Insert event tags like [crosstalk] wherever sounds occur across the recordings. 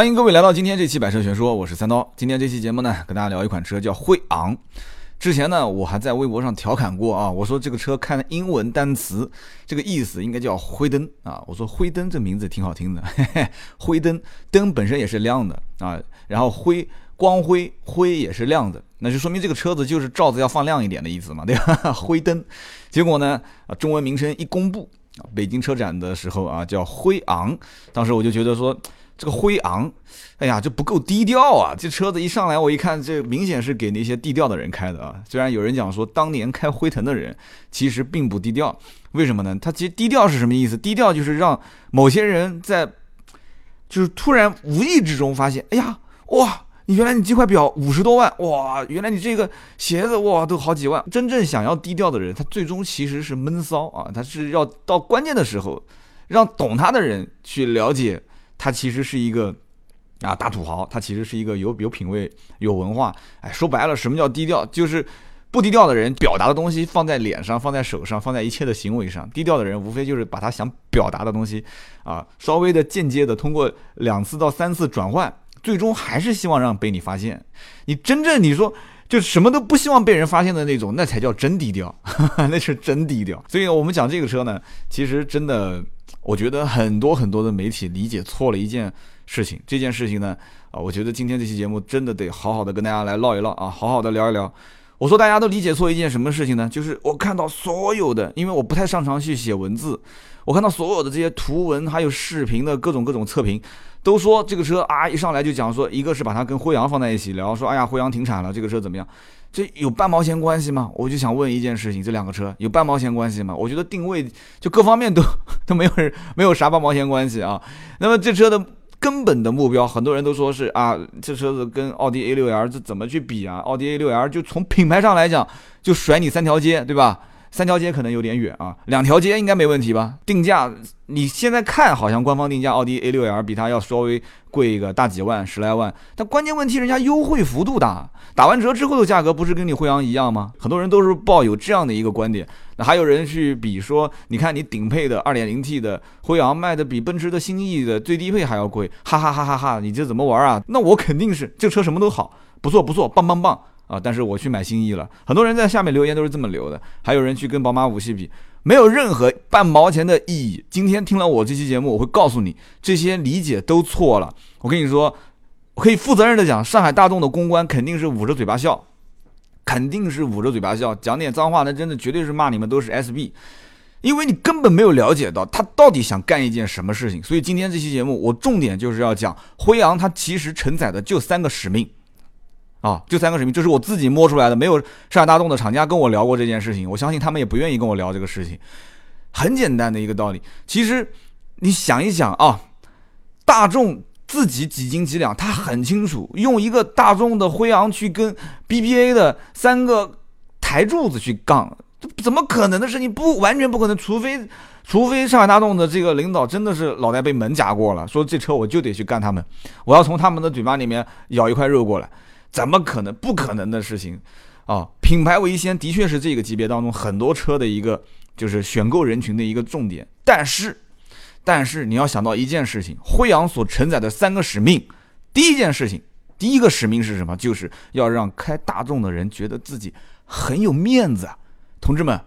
欢迎各位来到今天这期百车全说，我是三刀。今天这期节目呢，跟大家聊一款车叫辉昂。之前呢，我还在微博上调侃过啊，我说这个车看英文单词，这个意思应该叫辉灯啊。我说辉灯这名字挺好听的，[laughs] 嘿嘿，辉灯灯本身也是亮的啊，然后辉光辉辉也是亮的，那就说明这个车子就是罩子要放亮一点的意思嘛，对吧？[laughs] 辉灯，结果呢，啊，中文名称一公布，北京车展的时候啊，叫辉昂，当时我就觉得说。这个辉昂，哎呀，这不够低调啊！这车子一上来，我一看，这明显是给那些低调的人开的啊。虽然有人讲说，当年开辉腾的人其实并不低调，为什么呢？他其实低调是什么意思？低调就是让某些人在，就是突然无意之中发现，哎呀，哇，你原来你这块表五十多万，哇，原来你这个鞋子哇都好几万。真正想要低调的人，他最终其实是闷骚啊，他是要到关键的时候，让懂他的人去了解。他其实是一个啊大土豪，他其实是一个有有品位、有文化。哎，说白了，什么叫低调？就是不低调的人表达的东西放在脸上、放在手上、放在一切的行为上。低调的人无非就是把他想表达的东西啊，稍微的间接的通过两次到三次转换，最终还是希望让被你发现。你真正你说就什么都不希望被人发现的那种，那才叫真低调，[laughs] 那是真低调。所以我们讲这个车呢，其实真的。我觉得很多很多的媒体理解错了一件事情，这件事情呢，啊，我觉得今天这期节目真的得好好的跟大家来唠一唠啊，好好的聊一聊。我说大家都理解错一件什么事情呢？就是我看到所有的，因为我不太擅长去写文字，我看到所有的这些图文还有视频的各种各种测评，都说这个车啊一上来就讲说，一个是把它跟辉昂放在一起聊，说哎呀辉昂停产了，这个车怎么样？这有半毛钱关系吗？[laughs] 我就想问一件事情，这两个车有半毛钱关系吗？我觉得定位就各方面都 [laughs] 都没有人没有啥半毛钱关系啊。那么这车的根本的目标，很多人都说是啊，这车子跟奥迪 A6L 这怎么去比啊？奥迪 A6L 就从品牌上来讲，就甩你三条街，对吧？三条街可能有点远啊，两条街应该没问题吧？定价你现在看好像官方定价奥迪 A6L 比它要稍微贵一个大几万十来万，但关键问题人家优惠幅度大，打完折之后的价格不是跟你辉昂一样吗？很多人都是抱有这样的一个观点。那还有人去比说，你看你顶配的 2.0T 的辉昂卖的比奔驰的新逸的最低配还要贵，哈哈哈哈哈！你这怎么玩啊？那我肯定是这车什么都好，不错不错，棒棒棒。啊！但是我去买新衣了，很多人在下面留言都是这么留的，还有人去跟宝马五系比，没有任何半毛钱的意义。今天听了我这期节目，我会告诉你，这些理解都错了。我跟你说，我可以负责任的讲，上海大众的公关肯定是捂着嘴巴笑，肯定是捂着嘴巴笑，讲点脏话，那真的绝对是骂你们都是 SB，因为你根本没有了解到他到底想干一件什么事情。所以今天这期节目，我重点就是要讲辉昂，它其实承载的就三个使命。啊，就三个水平，这是我自己摸出来的，没有上海大众的厂家跟我聊过这件事情，我相信他们也不愿意跟我聊这个事情。很简单的一个道理，其实你想一想啊，大众自己几斤几两，他很清楚，用一个大众的辉昂去跟 BBA 的三个台柱子去杠，这怎么可能的事情？不完全不可能，除非除非上海大众的这个领导真的是脑袋被门夹过了，说这车我就得去干他们，我要从他们的嘴巴里面咬一块肉过来。怎么可能？不可能的事情，啊！品牌为先的确是这个级别当中很多车的一个就是选购人群的一个重点。但是，但是你要想到一件事情，辉昂所承载的三个使命，第一件事情，第一个使命是什么？就是要让开大众的人觉得自己很有面子。同志们，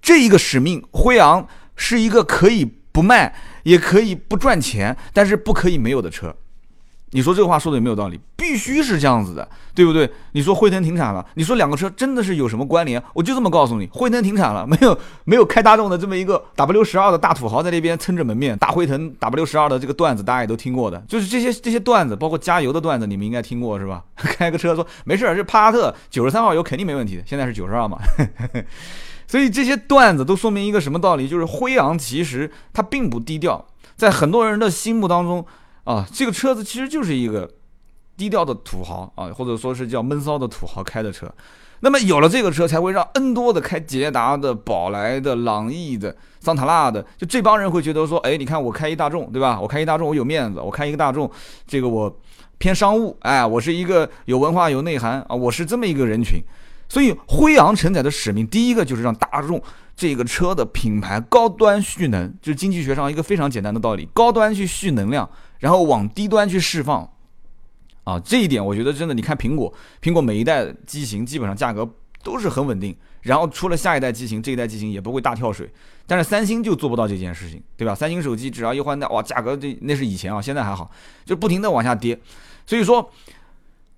这一个使命，辉昂是一个可以不卖，也可以不赚钱，但是不可以没有的车。你说这个话说的有没有道理？必须是这样子的，对不对？你说辉腾停产了，你说两个车真的是有什么关联？我就这么告诉你，辉腾停产了，没有没有开大众的这么一个 W 十二的大土豪在那边撑着门面，大辉腾 W 十二的这个段子大家也都听过的，就是这些这些段子，包括加油的段子，你们应该听过是吧？[laughs] 开个车说没事，这帕萨特九十三号油肯定没问题，现在是九十二嘛，[laughs] 所以这些段子都说明一个什么道理？就是辉昂其实它并不低调，在很多人的心目当中。啊，这个车子其实就是一个低调的土豪啊，或者说是叫闷骚的土豪开的车。那么有了这个车，才会让 N 多的开捷达的、宝来的、朗逸的、桑塔纳的，就这帮人会觉得说，哎，你看我开一大众，对吧？我开一大众，我有面子，我开一个大众，这个我偏商务，哎，我是一个有文化、有内涵啊，我是这么一个人群。所以辉昂承载的使命，第一个就是让大众这个车的品牌高端蓄能，就是经济学上一个非常简单的道理，高端去蓄能量。然后往低端去释放。啊，这一点我觉得真的，你看苹果，苹果每一代机型基本上价格都是很稳定，然后出了下一代机型，这一代机型也不会大跳水。但是三星就做不到这件事情，对吧？三星手机只要一换代，哇，价格这那是以前啊，现在还好，就不停的往下跌。所以说，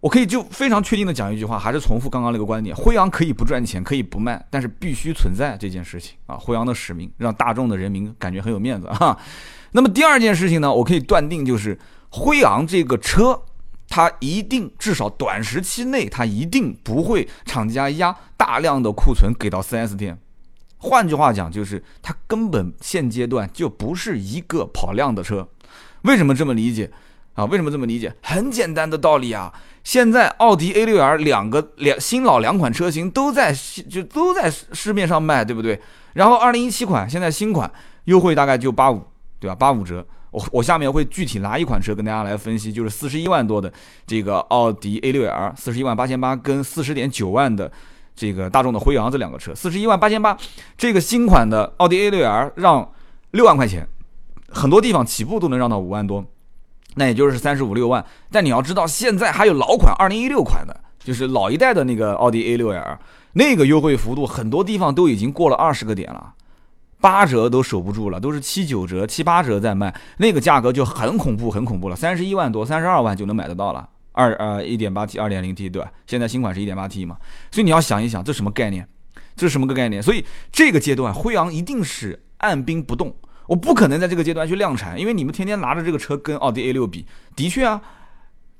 我可以就非常确定的讲一句话，还是重复刚刚那个观点：辉昂可以不赚钱，可以不卖，但是必须存在这件事情啊。辉昂的使命让大众的人民感觉很有面子啊。那么第二件事情呢，我可以断定就是辉昂这个车。它一定至少短时期内，它一定不会厂家压大量的库存给到 4S 店。换句话讲，就是它根本现阶段就不是一个跑量的车。为什么这么理解啊？为什么这么理解？很简单的道理啊！现在奥迪 A6L 两个两新老两款车型都在就都在市面上卖，对不对？然后2017款现在新款优惠大概就八五，对吧？八五折。我我下面会具体拿一款车跟大家来分析，就是四十一万多的这个奥迪 A6L，四十一万八千八跟四十点九万的这个大众的辉昂这两个车，四十一万八千八这个新款的奥迪 A6L 让六万块钱，很多地方起步都能让到五万多，那也就是三十五六万。但你要知道，现在还有老款二零一六款的，就是老一代的那个奥迪 A6L，那个优惠幅度很多地方都已经过了二十个点了。八折都守不住了，都是七九折、七八折在卖，那个价格就很恐怖，很恐怖了。三十一万多、三十二万就能买得到了，二呃一点八 T、二点零 T，对吧？现在新款是一点八 T 嘛，所以你要想一想，这什么概念？这是什么个概念？所以这个阶段，辉昂一定是按兵不动，我不可能在这个阶段去量产，因为你们天天拿着这个车跟奥迪 A 六比，的确啊。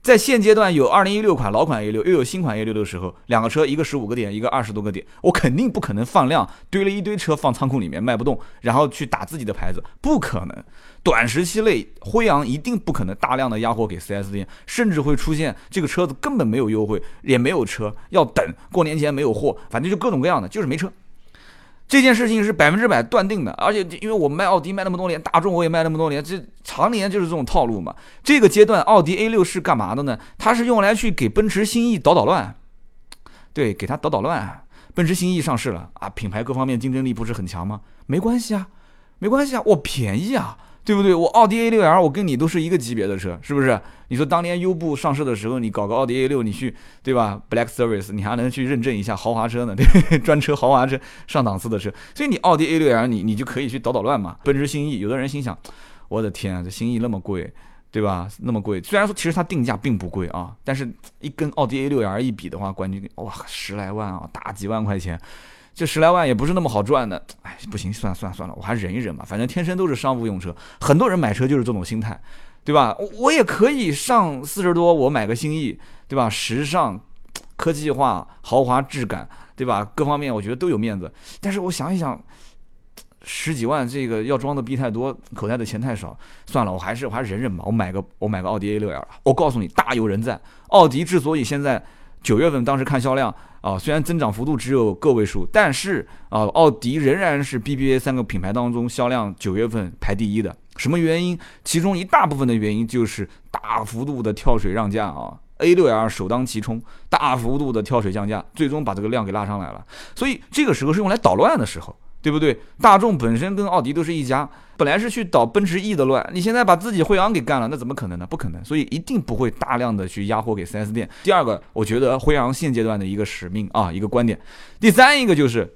在现阶段有二零一六款老款 A 六，又有新款 A 六的时候，两个车一个十五个点，一个二十多个点，我肯定不可能放量堆了一堆车放仓库里面卖不动，然后去打自己的牌子，不可能。短时期内，辉昂一定不可能大量的压货给 4S 店，甚至会出现这个车子根本没有优惠，也没有车，要等过年前没有货，反正就各种各样的，就是没车。这件事情是百分之百断定的，而且因为我卖奥迪卖那么多年，大众我也卖那么多年，这常年就是这种套路嘛。这个阶段，奥迪 A 六是干嘛的呢？它是用来去给奔驰新 E 捣捣乱，对，给它捣捣乱。奔驰新 E 上市了啊，品牌各方面竞争力不是很强吗？没关系啊，没关系啊，我便宜啊。对不对？我奥迪 A 六 L，我跟你都是一个级别的车，是不是？你说当年优步上市的时候，你搞个奥迪 A 六，你去对吧？Black Service，你还能去认证一下豪华车呢？[laughs] 对，专车豪华车上档次的车，所以你奥迪 A 六 L，你你就可以去捣捣乱嘛。奔驰新 E，有的人心想，我的天啊，这新 E 那么贵，对吧？那么贵，虽然说其实它定价并不贵啊，但是一跟奥迪 A 六 L 一比的话，冠军哇，十来万啊，大几万块钱。这十来万也不是那么好赚的，哎，不行，算了算了算了，我还忍一忍吧。反正天生都是商务用车，很多人买车就是这种心态，对吧？我也可以上四十多，我买个新意，对吧？时尚、科技化、豪华质感，对吧？各方面我觉得都有面子。但是我想一想，十几万这个要装的逼太多，口袋的钱太少，算了，我还是我还是忍忍吧。我买个我买个奥迪 A 六 L，我告诉你，大有人在。奥迪之所以现在九月份当时看销量。啊，虽然增长幅度只有个位数，但是啊，奥迪仍然是 BBA 三个品牌当中销量九月份排第一的。什么原因？其中一大部分的原因就是大幅度的跳水让价啊，A6L 首当其冲，大幅度的跳水降价，最终把这个量给拉上来了。所以这个时候是用来捣乱的时候。对不对？大众本身跟奥迪都是一家，本来是去捣奔驰 E 的乱，你现在把自己辉昂给干了，那怎么可能呢？不可能，所以一定不会大量的去压货给 4S 店。第二个，我觉得辉昂现阶段的一个使命啊，一个观点。第三一个就是，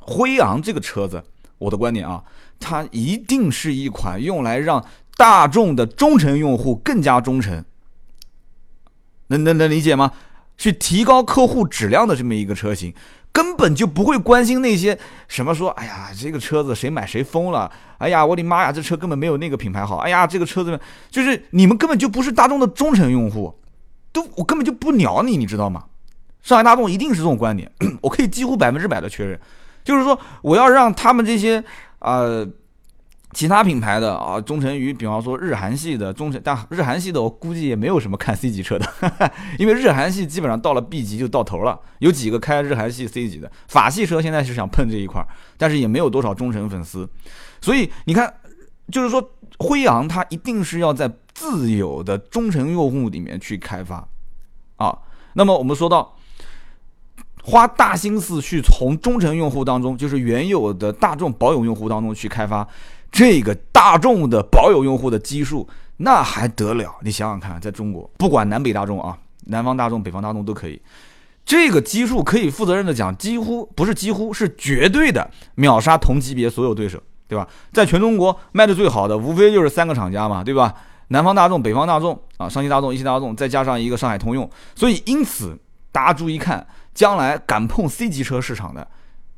辉昂这个车子，我的观点啊，它一定是一款用来让大众的忠诚用户更加忠诚，能能能理解吗？去提高客户质量的这么一个车型。根本就不会关心那些什么说，哎呀，这个车子谁买谁疯了，哎呀，我的妈呀，这车根本没有那个品牌好，哎呀，这个车子就是你们根本就不是大众的忠诚用户，都我根本就不鸟你，你知道吗？上海大众一定是这种观点，我可以几乎百分之百的确认，就是说我要让他们这些啊。其他品牌的啊，忠诚于比方说日韩系的忠诚，但日韩系的我估计也没有什么看 C 级车的，[laughs] 因为日韩系基本上到了 B 级就到头了。有几个开日韩系 C 级的，法系车现在是想碰这一块，但是也没有多少忠诚粉丝。所以你看，就是说辉昂它一定是要在自有的忠诚用户里面去开发啊。那么我们说到。花大心思去从忠诚用户当中，就是原有的大众保有用户当中去开发，这个大众的保有用户的基数那还得了？你想想看，在中国，不管南北大众啊，南方大众、北方大众都可以，这个基数可以负责任的讲，几乎不是几乎是绝对的秒杀同级别所有对手，对吧？在全中国卖的最好的，无非就是三个厂家嘛，对吧？南方大众、北方大众啊，上汽大众、一汽大众，再加上一个上海通用，所以因此大家注意看，将来敢碰 C 级车市场的，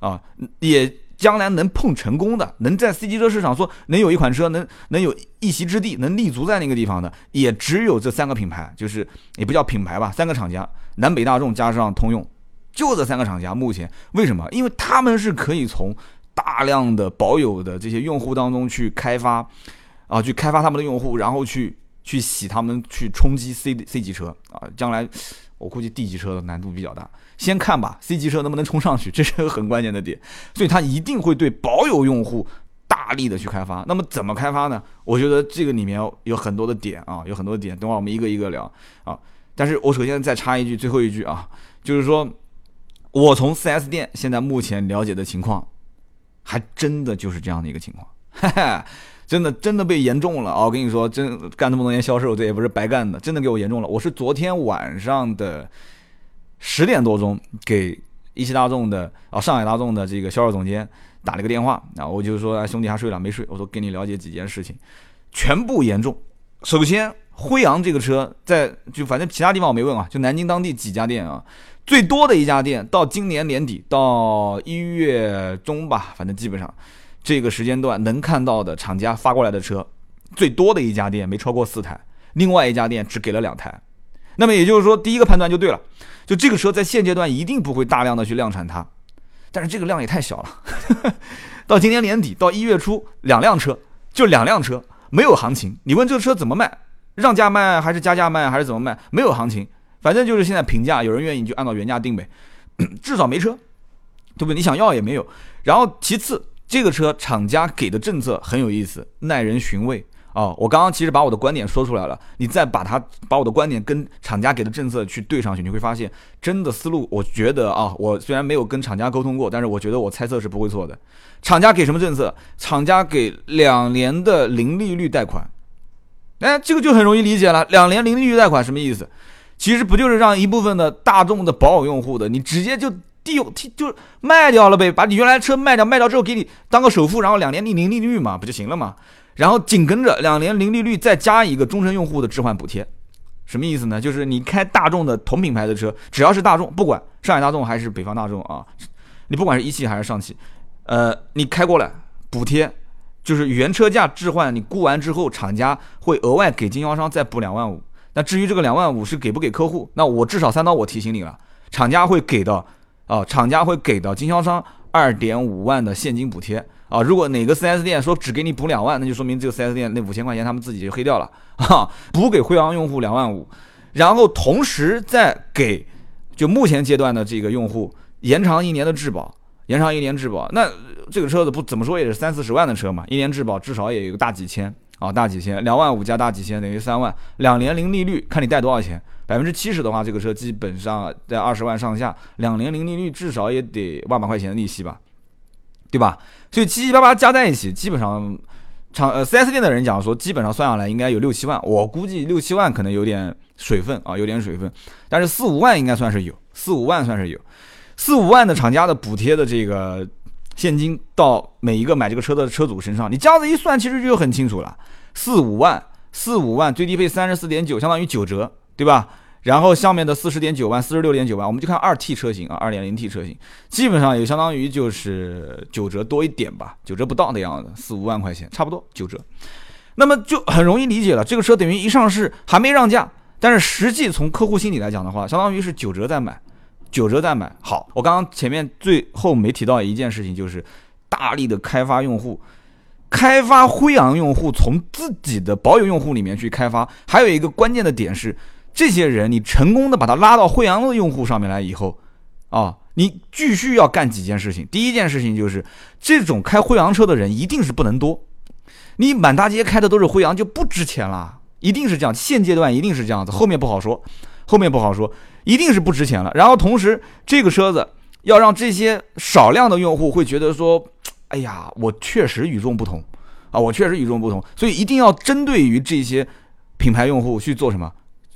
啊，也将来能碰成功的，能在 C 级车市场说能有一款车能能有一席之地，能立足在那个地方的，也只有这三个品牌，就是也不叫品牌吧，三个厂家，南北大众加上通用，就这三个厂家。目前为什么？因为他们是可以从大量的保有的这些用户当中去开发。啊，去开发他们的用户，然后去去洗他们，去冲击 C C 级车啊！将来我估计 D 级车的难度比较大，先看吧，C 级车能不能冲上去，这是个很关键的点。所以它一定会对保有用户大力的去开发。那么怎么开发呢？我觉得这个里面有很多的点啊，有很多的点，等会儿我们一个一个聊啊。但是我首先再插一句，最后一句啊，就是说我从 4S 店现在目前了解的情况，还真的就是这样的一个情况。真的真的被严重了啊！我跟你说，真干这么多年销售，这也不是白干的，真的给我严重了。我是昨天晚上的十点多钟给一汽大众的啊上海大众的这个销售总监打了个电话，啊我就说兄弟还睡了没睡？我说跟你了解几件事情，全部严重。首先，辉昂这个车在就反正其他地方我没问啊，就南京当地几家店啊，最多的一家店到今年年底到一月中吧，反正基本上。这个时间段能看到的厂家发过来的车，最多的一家店没超过四台，另外一家店只给了两台。那么也就是说，第一个判断就对了，就这个车在现阶段一定不会大量的去量产它。但是这个量也太小了，[laughs] 到今年年底到一月初，两辆车就两辆车，没有行情。你问这个车怎么卖？让价卖还是加价卖还是怎么卖？没有行情，反正就是现在平价，有人愿意就按照原价定呗，[clears throat] 至少没车，对不对？你想要也没有。然后其次。这个车厂家给的政策很有意思，耐人寻味啊！我刚刚其实把我的观点说出来了，你再把它把我的观点跟厂家给的政策去对上去，你会发现真的思路。我觉得啊，我虽然没有跟厂家沟通过，但是我觉得我猜测是不会错的。厂家给什么政策？厂家给两年的零利率贷款。哎，这个就很容易理解了。两年零利率贷款什么意思？其实不就是让一部分的大众的保有用户的，你直接就。地有替就卖掉了呗，把你原来车卖掉，卖掉之后给你当个首付，然后两年零零利率嘛，不就行了嘛？然后紧跟着两年零利率再加一个终身用户的置换补贴，什么意思呢？就是你开大众的同品牌的车，只要是大众，不管上海大众还是北方大众啊，你不管是一汽还是上汽，呃，你开过来补贴，就是原车价置换，你估完之后，厂家会额外给经销商再补两万五。那至于这个两万五是给不给客户，那我至少三刀我提醒你了，厂家会给的。啊，厂家会给到经销商二点五万的现金补贴啊！如果哪个 4S 店说只给你补两万，那就说明这个 4S 店那五千块钱他们自己就黑掉了啊！补给辉昂用户两万五，然后同时再给就目前阶段的这个用户延长一年的质保，延长一年质保，那这个车子不怎么说也是三四十万的车嘛，一年质保至少也有个大几千啊，大几千，两万五加大几千等于三万，两年零利率，看你贷多少钱。百分之七十的话，这个车基本上在二十万上下，两年零利率至少也得万把块钱的利息吧，对吧？所以七七八八加在一起，基本上厂呃四 S 店的人讲说，基本上算下来应该有六七万。我估计六七万可能有点水分啊，有点水分。但是四五万应该算是有，四五万算是有，四五万的厂家的补贴的这个现金到每一个买这个车的车主身上，你这样子一算，其实就很清楚了。四五万，四五万最低配三十四点九，相当于九折，对吧？然后下面的四十点九万、四十六点九万，我们就看二 T 车型啊，二点零 T 车型，基本上也相当于就是九折多一点吧，九折不到的样子，四五万块钱差不多九折。那么就很容易理解了，这个车等于一上市还没让价，但是实际从客户心理来讲的话，相当于是九折再买，九折再买。好，我刚刚前面最后没提到一件事情，就是大力的开发用户，开发辉昂用户，从自己的保有用户里面去开发，还有一个关键的点是。这些人，你成功的把他拉到惠阳的用户上面来以后，啊，你继续要干几件事情。第一件事情就是，这种开惠阳车的人一定是不能多。你满大街开的都是惠阳，就不值钱了，一定是这样。现阶段一定是这样子，后面不好说，后面不好说，一定是不值钱了。然后同时，这个车子要让这些少量的用户会觉得说，哎呀，我确实与众不同，啊，我确实与众不同，所以一定要针对于这些品牌用户去做什么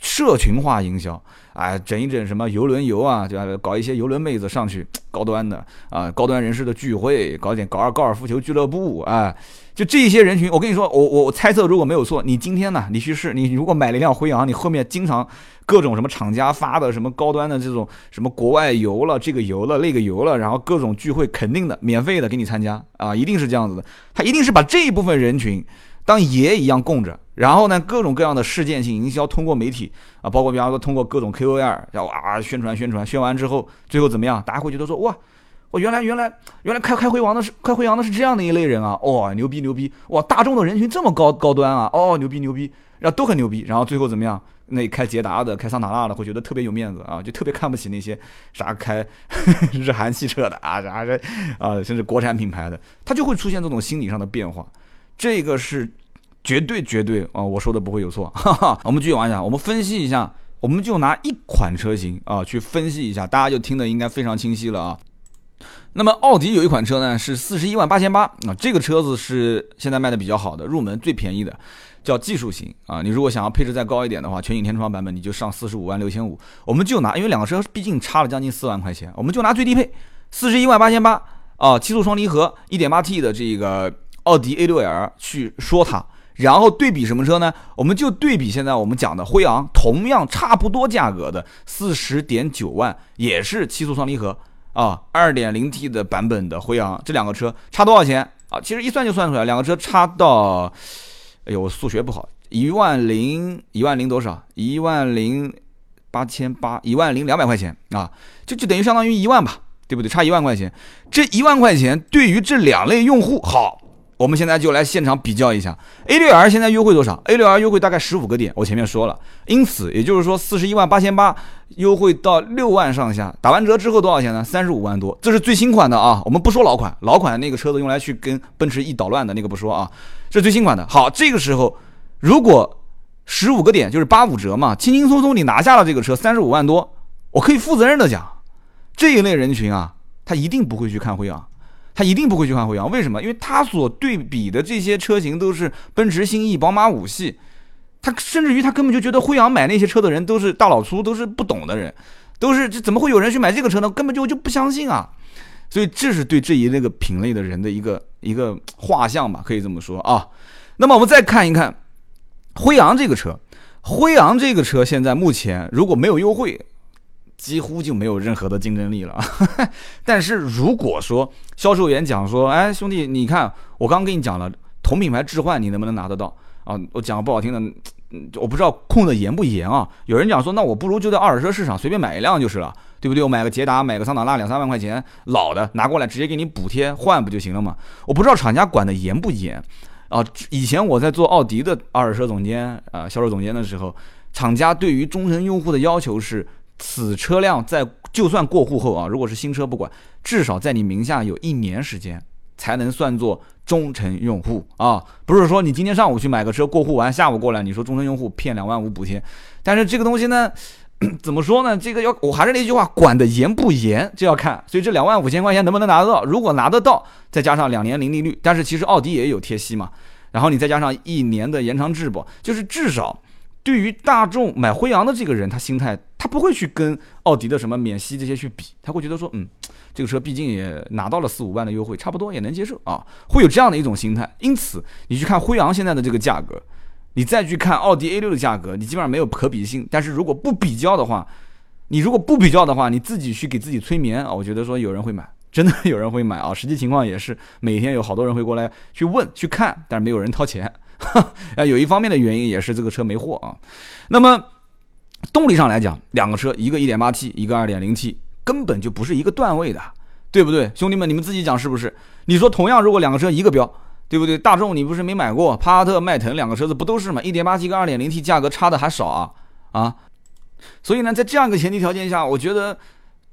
社群化营销。啊，整一整什么游轮游啊，就搞一些游轮妹子上去，[tsk] 高端的啊，高端人士的聚会，搞点搞二高尔夫球俱乐部，哎，就这些人群，我跟你说，我我我猜测如果没有错，你今天呢，你去试，你如果买了一辆辉昂，你后面经常各种什么厂家发的什么高端的这种什么国外游了，这个游了那个游了，然后各种聚会肯定的免费的给你参加啊，一定是这样子的，他一定是把这一部分人群当爷一样供着。然后呢，各种各样的事件性营销，通过媒体啊，包括比方说通过各种 KOL，要啊宣传宣传，宣完之后，最后怎么样？大家会觉得说，哇，我原来原来原来开开辉煌的是开辉煌的是这样的一类人啊，哇，牛逼牛逼，哇，大众的人群这么高高端啊，哦，牛逼牛逼，然后都很牛逼，然后最后怎么样？那开捷达的、开桑塔纳的会觉得特别有面子啊，就特别看不起那些啥开 [laughs] 日韩汽车的啊，啥这啊，甚至国产品牌的，他就会出现这种心理上的变化，这个是。绝对绝对啊！我说的不会有错。[laughs] 哈哈，我们继续往下，我们分析一下，我们就拿一款车型啊去分析一下，大家就听得应该非常清晰了啊。那么奥迪有一款车呢，是四十一万八千八啊，这个车子是现在卖的比较好的，入门最便宜的，叫技术型啊。你如果想要配置再高一点的话，全景天窗版本你就上四十五万六千五。我们就拿，因为两个车毕竟差了将近四万块钱，我们就拿最低配四十一万八千八啊，七速双离合，一点八 T 的这个奥迪 A 六 L 去说它。然后对比什么车呢？我们就对比现在我们讲的辉昂，同样差不多价格的四十点九万，也是七速双离合啊，二点零 T 的版本的辉昂，这两个车差多少钱啊？其实一算就算出来，两个车差到，哎呦，我数学不好，一万零一万零多少？一万零八千八，一万零两百块钱啊，就就等于相当于一万吧，对不对？差一万块钱，这一万块钱对于这两类用户好。我们现在就来现场比较一下，A6R 现在优惠多少？A6R 优惠大概十五个点，我前面说了，因此也就是说四十一万八千八优惠到六万上下，打完折之后多少钱呢？三十五万多，这是最新款的啊，我们不说老款，老款那个车子用来去跟奔驰 E 捣乱的那个不说啊，这是最新款的。好，这个时候如果十五个点就是八五折嘛，轻轻松松你拿下了这个车三十五万多，我可以负责任的讲，这一类人群啊，他一定不会去看辉昂。他一定不会去看辉昂，为什么？因为他所对比的这些车型都是奔驰、新 E、宝马五系，他甚至于他根本就觉得辉昂买那些车的人都是大老粗，都是不懂的人，都是这怎么会有人去买这个车呢？根本就就不相信啊！所以这是对这一那个品类的人的一个一个画像吧，可以这么说啊。那么我们再看一看辉昂这个车，辉昂这个车现在目前如果没有优惠。几乎就没有任何的竞争力了。[laughs] 但是如果说销售员讲说，哎，兄弟，你看我刚跟你讲了，同品牌置换你能不能拿得到啊？我讲个不好听的，我不知道控的严不严啊。有人讲说，那我不如就在二手车市场随便买一辆就是了，对不对？我买个捷达，买个桑塔纳，两三万块钱老的拿过来，直接给你补贴换不就行了吗？我不知道厂家管的严不严啊。以前我在做奥迪的二手车总监啊，销售总监的时候，厂家对于忠诚用户的要求是。此车辆在就算过户后啊，如果是新车不管，至少在你名下有一年时间才能算作忠诚用户啊。不是说你今天上午去买个车过户完，下午过来你说忠诚用户骗两万五补贴，但是这个东西呢，[clears throat] 怎么说呢？这个要我还是那句话，管得严不严就要看。所以这两万五千块钱能不能拿得到？如果拿得到，再加上两年零利率，但是其实奥迪也有贴息嘛，然后你再加上一年的延长质保，就是至少。对于大众买辉昂的这个人，他心态他不会去跟奥迪的什么免息这些去比，他会觉得说，嗯，这个车毕竟也拿到了四五万的优惠，差不多也能接受啊，会有这样的一种心态。因此，你去看辉昂现在的这个价格，你再去看奥迪 A 六的价格，你基本上没有可比性。但是如果不比较的话，你如果不比较的话，你自己去给自己催眠啊，我觉得说有人会买，真的有人会买啊。实际情况也是每天有好多人会过来去问去看，但是没有人掏钱。啊，[laughs] 有一方面的原因也是这个车没货啊。那么动力上来讲，两个车，一个 1.8T，一个 2.0T，根本就不是一个段位的，对不对？兄弟们，你们自己讲是不是？你说同样，如果两个车一个标，对不对？大众你不是没买过，帕萨特、迈腾两个车子不都是吗？1.8T 跟 2.0T 价格差的还少啊啊！所以呢，在这样一个前提条件下，我觉得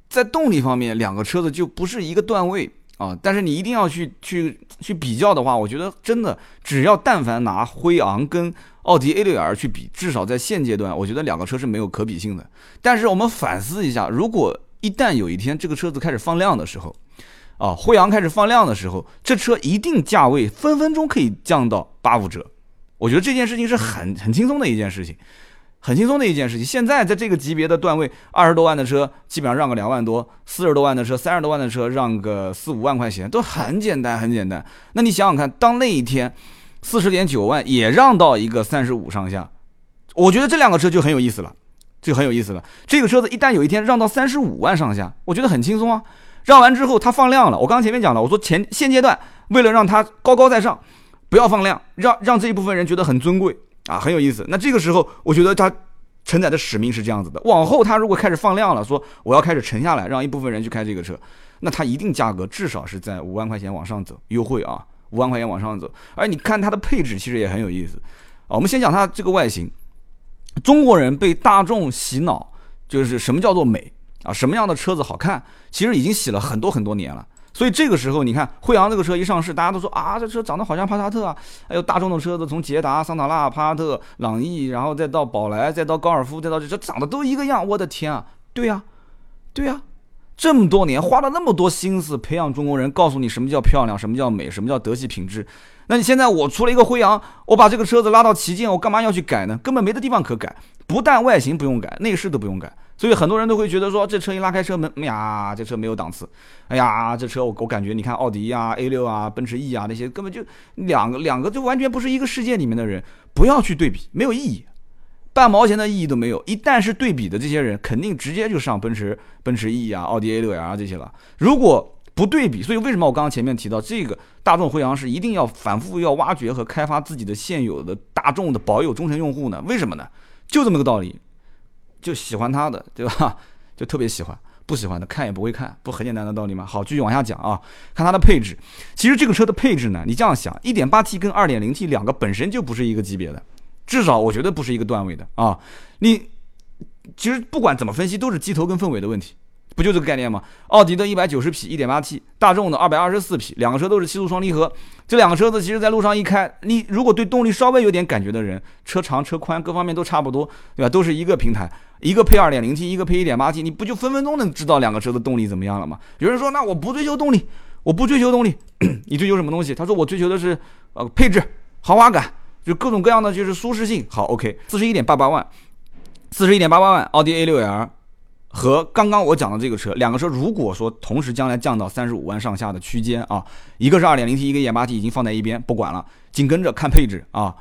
在动力方面，两个车子就不是一个段位。啊，但是你一定要去去去比较的话，我觉得真的只要但凡拿辉昂跟奥迪 A6L 去比，至少在现阶段，我觉得两个车是没有可比性的。但是我们反思一下，如果一旦有一天这个车子开始放量的时候，啊，辉昂开始放量的时候，这车一定价位分分钟可以降到八五折。我觉得这件事情是很很轻松的一件事情，很轻松的一件事情。现在在这个级别的段位，二十多万的车基本上让个两万多，四十多万的车、三十多万的车让个四五万块钱都很简单，很简单。那你想想看，当那一天四十点九万也让到一个三十五上下，我觉得这两个车就很有意思了，就很有意思了。这个车子一旦有一天让到三十五万上下，我觉得很轻松啊。让完之后，它放量了。我刚刚前面讲了，我说前现阶段为了让它高高在上，不要放量，让让这一部分人觉得很尊贵啊，很有意思。那这个时候，我觉得它承载的使命是这样子的。往后它如果开始放量了，说我要开始沉下来，让一部分人去开这个车，那它一定价格至少是在五万块钱往上走，优惠啊，五万块钱往上走。而你看它的配置，其实也很有意思啊。我们先讲它这个外形，中国人被大众洗脑，就是什么叫做美。啊，什么样的车子好看？其实已经洗了很多很多年了。所以这个时候，你看辉昂这个车一上市，大家都说啊，这车长得好像帕萨特啊。还有大众的车子，从捷达、桑塔纳、帕萨特、朗逸，然后再到宝来，再到高尔夫，再到这车，长得都一个样。我的天啊！对呀，对呀，这么多年花了那么多心思培养中国人，告诉你什么叫漂亮，什么叫美，什么叫德系品质。那你现在我出了一个辉昂，我把这个车子拉到旗舰，我干嘛要去改呢？根本没的地方可改。不但外形不用改，内饰都不用改。所以很多人都会觉得说，这车一拉开车门，哎呀，这车没有档次。哎呀，这车我我感觉，你看奥迪啊、A 六啊、奔驰 E 啊那些，根本就两个两个就完全不是一个世界里面的人。不要去对比，没有意义，半毛钱的意义都没有。一旦是对比的这些人，肯定直接就上奔驰、奔驰 E 啊、奥迪 A 六啊这些了。如果不对比，所以为什么我刚刚前面提到这个大众辉昂是一定要反复要挖掘和开发自己的现有的大众的保有忠诚用户呢？为什么呢？就这么个道理。就喜欢它的，对吧？[laughs] 就特别喜欢，不喜欢的看也不会看，不很简单的道理吗？好，继续往下讲啊，看它的配置。其实这个车的配置呢，你这样想，1.8T 跟 2.0T 两个本身就不是一个级别的，至少我觉得不是一个段位的啊。你其实不管怎么分析，都是机头跟凤尾的问题。不就这个概念吗？奥迪的一百九十匹一点八 T，大众的二百二十四匹，两个车都是七速双离合。这两个车子其实在路上一开，你如果对动力稍微有点感觉的人，车长车宽各方面都差不多，对吧？都是一个平台，一个配二点零 T，一个配一点八 T，你不就分分钟能知道两个车的动力怎么样了吗？有人说，那我不追求动力，我不追求动力，[clears throat] 你追求什么东西？他说我追求的是呃配置、豪华感，就各种各样的就是舒适性。好，OK，四十一点八八万，四十一点八八万，奥迪 A 六 L。和刚刚我讲的这个车，两个车如果说同时将来降到三十五万上下的区间啊，一个是二点零 T，一个一点八 T，已经放在一边不管了，紧跟着看配置啊。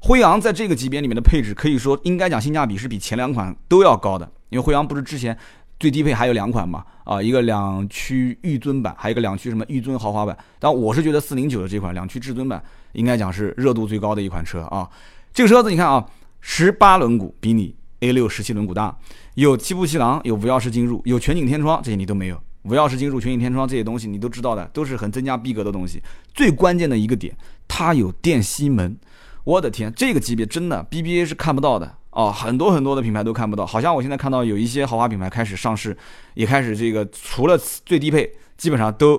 辉昂在这个级别里面的配置，可以说应该讲性价比是比前两款都要高的，因为辉昂不是之前最低配还有两款嘛啊，一个两驱御尊版，还有一个两驱什么御尊豪华版。但我是觉得四零九的这款两驱至尊版应该讲是热度最高的一款车啊。这个车子你看啊，十八轮毂比你 A 六十七轮毂大。有七步气囊，有无钥匙进入，有全景天窗，这些你都没有。无钥匙进入、全景天窗这些东西你都知道的，都是很增加逼格的东西。最关键的一个点，它有电吸门。我的天，这个级别真的 BBA 是看不到的哦，很多很多的品牌都看不到。好像我现在看到有一些豪华品牌开始上市，也开始这个除了最低配，基本上都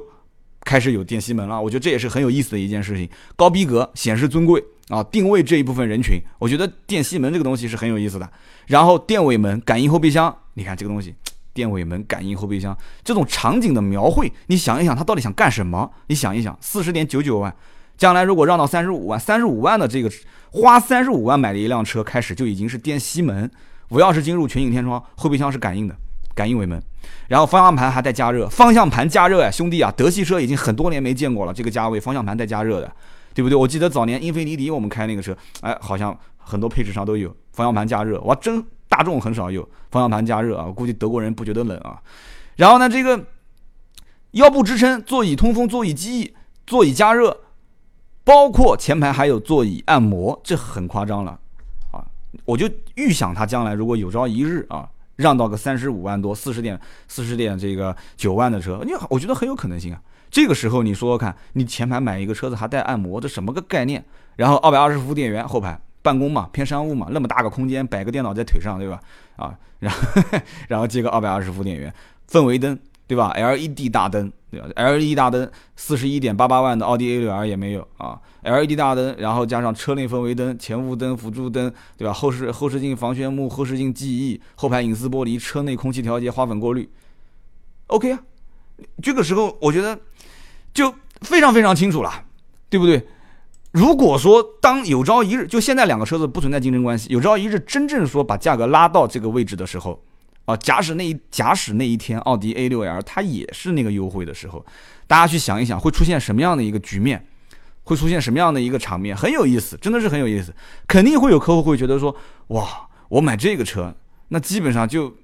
开始有电吸门了。我觉得这也是很有意思的一件事情，高逼格，显示尊贵。啊，定位这一部分人群，我觉得电吸门这个东西是很有意思的。然后电尾门、感应后备箱，你看这个东西，电尾门、感应后备箱这种场景的描绘，你想一想，它到底想干什么？你想一想，四十点九九万，将来如果让到三十五万，三十五万的这个花三十五万买的一辆车，开始就已经是电吸门、无钥匙进入、全景天窗、后备箱是感应的，感应尾门，然后方向盘还带加热，方向盘加热呀，兄弟啊，德系车已经很多年没见过了，这个价位方向盘带加热的。对不对？我记得早年英菲尼迪我们开那个车，哎，好像很多配置上都有方向盘加热。哇，真大众很少有方向盘加热啊！我估计德国人不觉得冷啊。然后呢，这个腰部支撑、座椅通风、座椅记忆、座椅加热，包括前排还有座椅按摩，这很夸张了啊！我就预想它将来如果有朝一日啊，让到个三十五万多、四十点、四十点这个九万的车，你我觉得很有可能性啊。这个时候你说说看，你前排买一个车子还带按摩，这什么个概念？然后二百二十伏电源，后排办公嘛，偏商务嘛，那么大个空间，摆个电脑在腿上，对吧？啊，然后 [laughs] 然后接个二百二十伏电源，氛围灯，对吧？LED 大灯，对吧？LED 大灯，四十一点八八万的奥迪 A 六 L 也没有啊，LED 大灯，然后加上车内氛围灯、前雾灯、辅助灯，对吧？后视后视镜防眩目，后视镜记忆，后排隐私玻璃，车内空气调节，花粉过滤，OK 啊。这个时候，我觉得就非常非常清楚了，对不对？如果说当有朝一日，就现在两个车子不存在竞争关系，有朝一日真正说把价格拉到这个位置的时候，啊，假使那一假使那一天奥迪 A6L 它也是那个优惠的时候，大家去想一想，会出现什么样的一个局面？会出现什么样的一个场面？很有意思，真的是很有意思。肯定会有客户会觉得说，哇，我买这个车，那基本上就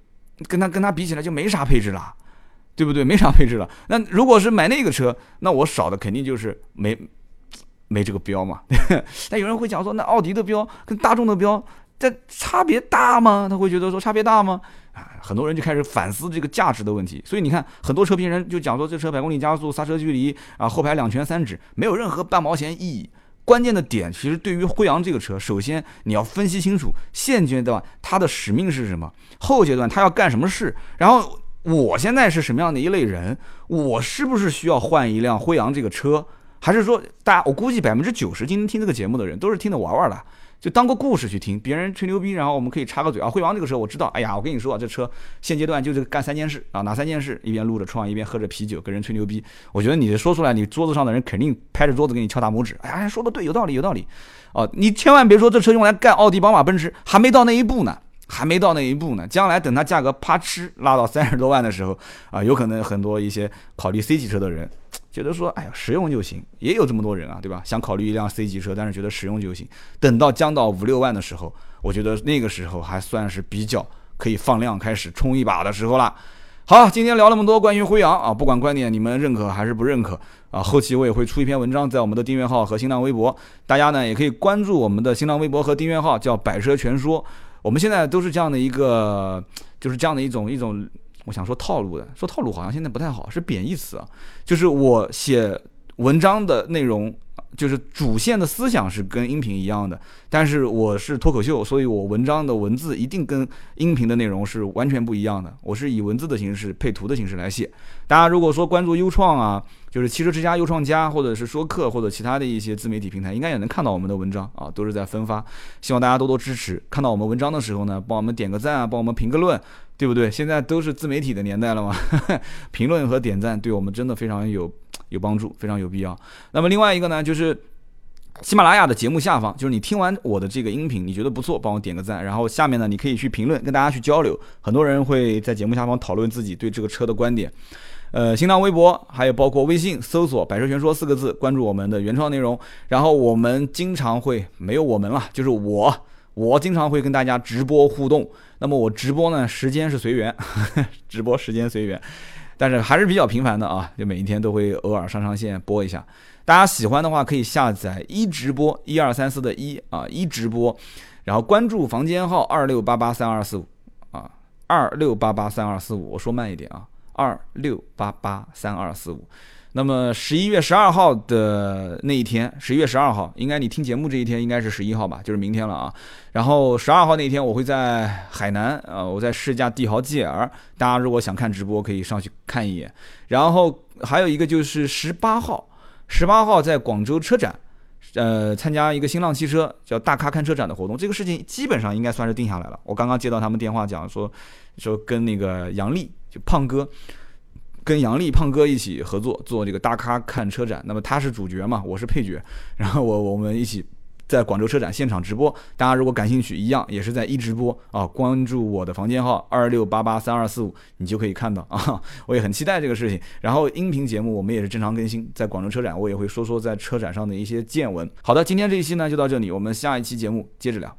跟他跟他比起来就没啥配置了，对不对？没啥配置了。[laughs] 那如果是买那个车，那我少的肯定就是没没这个标嘛。[laughs] 但有人会讲说，那奥迪的标跟大众的标，这差别大吗？他会觉得说差别大吗？啊，很多人就开始反思这个价值的问题。所以你看，很多车评人就讲说，这车百公里加速、刹车距离啊、后排两拳三指，没有任何半毛钱意义。关键的点其实对于辉昂这个车，首先你要分析清楚现阶段它的使命是什么，后阶段它要干什么事。然后我现在是什么样的一类人，我是不是需要换一辆辉昂这个车？还是说，大家我估计百分之九十今天听这个节目的人都是听着玩玩的。就当个故事去听别人吹牛逼，然后我们可以插个嘴啊。辉昂这个车我知道，哎呀，我跟你说啊，这车现阶段就是干三件事啊，哪三件事？一边撸着窗，一边喝着啤酒，跟人吹牛逼。我觉得你说出来，你桌子上的人肯定拍着桌子给你敲大拇指。哎呀，说的对，有道理，有道理。哦，你千万别说这车用来干奥迪、宝马、奔驰，还没到那一步呢，还没到那一步呢。将来等它价格啪哧拉到三十多万的时候啊，有可能很多一些考虑 C 级车的人。觉得说，哎呀，实用就行，也有这么多人啊，对吧？想考虑一辆 C 级车，但是觉得实用就行。等到降到五六万的时候，我觉得那个时候还算是比较可以放量开始冲一把的时候了。好，今天聊那么多关于辉昂啊，不管观点你们认可还是不认可啊，后期我也会出一篇文章在我们的订阅号和新浪微博，大家呢也可以关注我们的新浪微博和订阅号，叫百车全说。我们现在都是这样的一个，就是这样的一种一种。我想说套路的，说套路好像现在不太好，是贬义词啊。就是我写文章的内容，就是主线的思想是跟音频一样的，但是我是脱口秀，所以我文章的文字一定跟音频的内容是完全不一样的。我是以文字的形式配图的形式来写。大家如果说关注优创啊，就是汽车之家、优创家，或者是说客或者其他的一些自媒体平台，应该也能看到我们的文章啊，都是在分发。希望大家多多支持。看到我们文章的时候呢，帮我们点个赞啊，帮我们评个论。对不对？现在都是自媒体的年代了嘛，[laughs] 评论和点赞对我们真的非常有有帮助，非常有必要。那么另外一个呢，就是喜马拉雅的节目下方，就是你听完我的这个音频，你觉得不错，帮我点个赞。然后下面呢，你可以去评论，跟大家去交流。很多人会在节目下方讨论自己对这个车的观点。呃，新浪微博还有包括微信，搜索“百车全说”四个字，关注我们的原创内容。然后我们经常会没有我们了，就是我。我经常会跟大家直播互动，那么我直播呢，时间是随缘，[laughs] 直播时间随缘，但是还是比较频繁的啊，就每一天都会偶尔上上线播一下。大家喜欢的话，可以下载一直播一二三四的一啊一直播，然后关注房间号二六八八三二四五啊二六八八三二四五，我说慢一点啊二六八八三二四五。那么十一月十二号的那一天，十一月十二号，应该你听节目这一天应该是十一号吧，就是明天了啊。然后十二号那天我会在海南，呃，我在试驾帝豪 GL，大家如果想看直播可以上去看一眼。然后还有一个就是十八号，十八号在广州车展，呃，参加一个新浪汽车叫大咖看车展的活动，这个事情基本上应该算是定下来了。我刚刚接到他们电话讲说，说跟那个杨丽胖哥。跟杨丽胖哥一起合作做这个大咖看车展，那么他是主角嘛，我是配角，然后我我们一起在广州车展现场直播，大家如果感兴趣，一样也是在一直播啊，关注我的房间号二六八八三二四五，你就可以看到啊，我也很期待这个事情。然后音频节目我们也是正常更新，在广州车展我也会说说在车展上的一些见闻。好的，今天这一期呢就到这里，我们下一期节目接着聊。